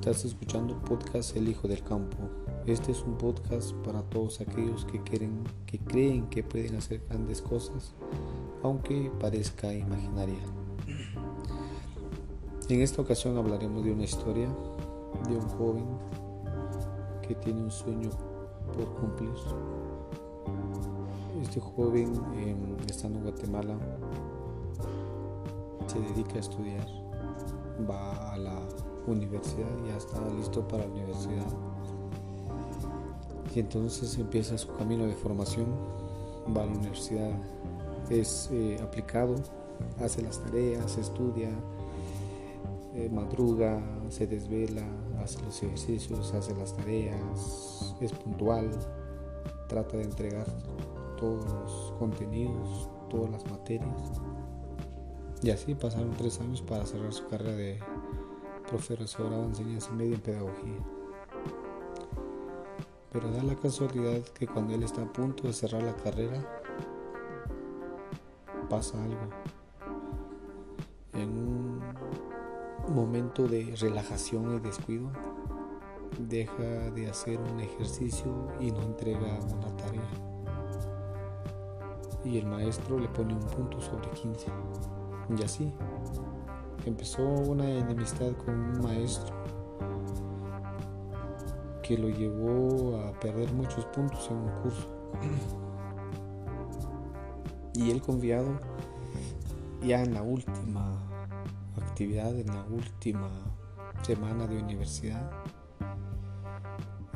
Estás escuchando podcast El Hijo del Campo. Este es un podcast para todos aquellos que quieren, que creen que pueden hacer grandes cosas, aunque parezca imaginaria. En esta ocasión hablaremos de una historia de un joven que tiene un sueño por cumplir. Este joven, estando en Guatemala, se dedica a estudiar, va a la universidad, ya está listo para la universidad. Y entonces empieza su camino de formación, va a la universidad, es eh, aplicado, hace las tareas, estudia, eh, madruga, se desvela, hace los ejercicios, hace las tareas, es puntual, trata de entregar todos los contenidos, todas las materias. Y así pasaron tres años para cerrar su carrera de profesorado de enseñanza media en pedagogía. Pero da la casualidad que cuando él está a punto de cerrar la carrera, pasa algo. En un momento de relajación y descuido, deja de hacer un ejercicio y no entrega una tarea. Y el maestro le pone un punto sobre 15. Y así empezó una enemistad con un maestro que lo llevó a perder muchos puntos en un curso. Y él confiado ya en la última actividad, en la última semana de universidad,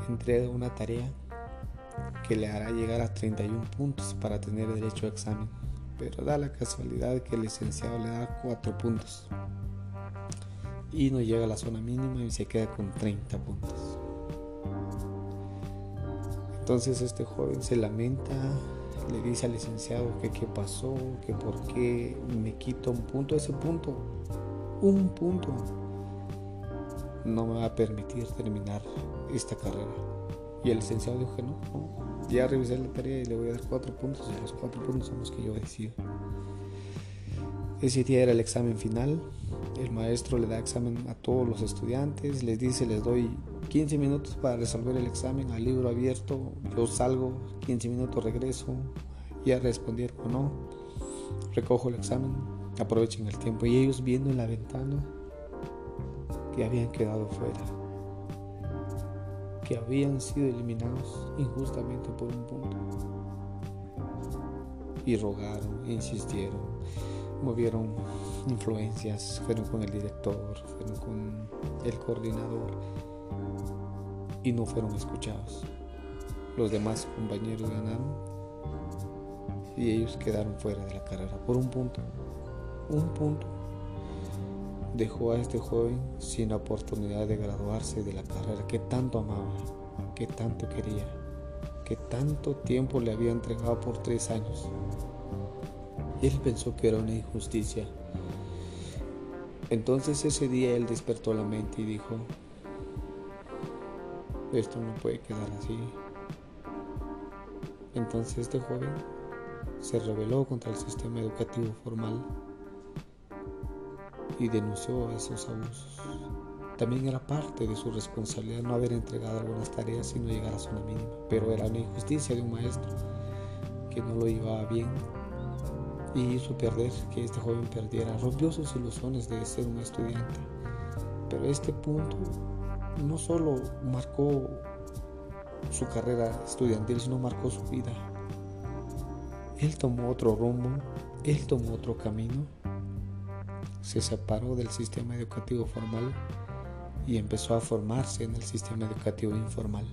entrega una tarea que le hará llegar a 31 puntos para tener derecho a examen pero da la casualidad que el licenciado le da 4 puntos y no llega a la zona mínima y se queda con 30 puntos. Entonces este joven se lamenta, le dice al licenciado que qué pasó, que por qué me quita un punto, ese punto, un punto, no me va a permitir terminar esta carrera. Y el licenciado dijo que no, ya revisé la tarea y le voy a dar cuatro puntos y los cuatro puntos son los que yo decido. Ese día era el examen final. El maestro le da examen a todos los estudiantes, les dice, les doy 15 minutos para resolver el examen al libro abierto, yo salgo, 15 minutos regreso, ya respondieron o no, recojo el examen, aprovechen el tiempo y ellos viendo en la ventana que habían quedado fuera que habían sido eliminados injustamente por un punto. Y rogaron, insistieron, movieron influencias, fueron con el director, fueron con el coordinador y no fueron escuchados. Los demás compañeros ganaron y ellos quedaron fuera de la carrera por un punto. Un punto dejó a este joven sin oportunidad de graduarse de la carrera que tanto amaba, que tanto quería, que tanto tiempo le había entregado por tres años. Él pensó que era una injusticia. Entonces ese día él despertó la mente y dijo, esto no puede quedar así. Entonces este joven se rebeló contra el sistema educativo formal y denunció esos abusos. También era parte de su responsabilidad no haber entregado algunas tareas y no llegar a zona mínima, pero era una injusticia de un maestro que no lo llevaba bien y hizo perder, que este joven perdiera, rompió sus ilusiones de ser un estudiante. Pero este punto no solo marcó su carrera estudiantil, sino marcó su vida. Él tomó otro rumbo, él tomó otro camino se separó del sistema educativo formal y empezó a formarse en el sistema educativo informal.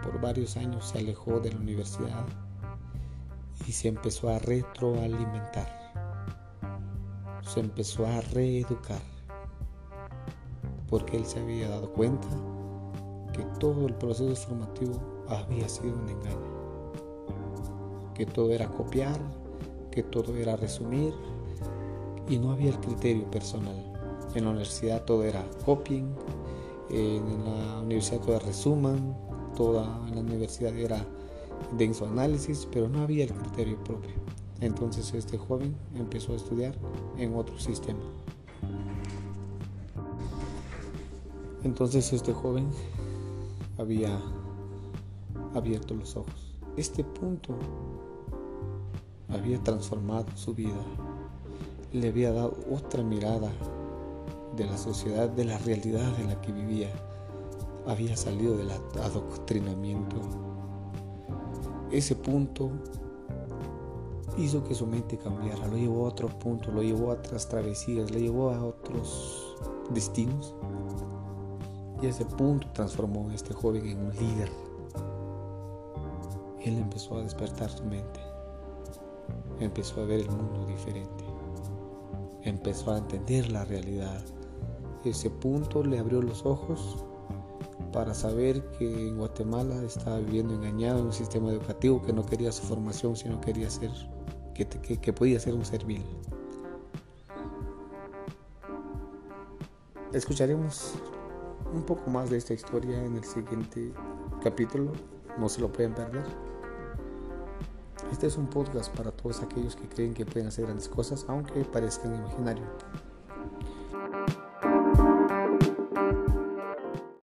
Por varios años se alejó de la universidad y se empezó a retroalimentar. Se empezó a reeducar porque él se había dado cuenta que todo el proceso formativo había sido un engaño, que todo era copiar, que todo era resumir, y no había el criterio personal. En la universidad todo era copying, en la universidad todo era resuman, toda en la universidad era denso análisis, pero no había el criterio propio. Entonces este joven empezó a estudiar en otro sistema. Entonces este joven había abierto los ojos. Este punto había transformado su vida. Le había dado otra mirada de la sociedad, de la realidad en la que vivía. Había salido del adoctrinamiento. Ese punto hizo que su mente cambiara, lo llevó a otro punto, lo llevó a otras travesías, lo llevó a otros destinos. Y ese punto transformó a este joven en un líder. Él empezó a despertar su mente. Empezó a ver el mundo diferente. Empezó a entender la realidad. Ese punto le abrió los ojos para saber que en Guatemala estaba viviendo engañado en un sistema educativo que no quería su formación, sino quería ser que, podía ser un servil. Escucharemos un poco más de esta historia en el siguiente capítulo, no se lo pueden perder. Este es un podcast para todos aquellos que creen que pueden hacer grandes cosas, aunque parezcan imaginarios.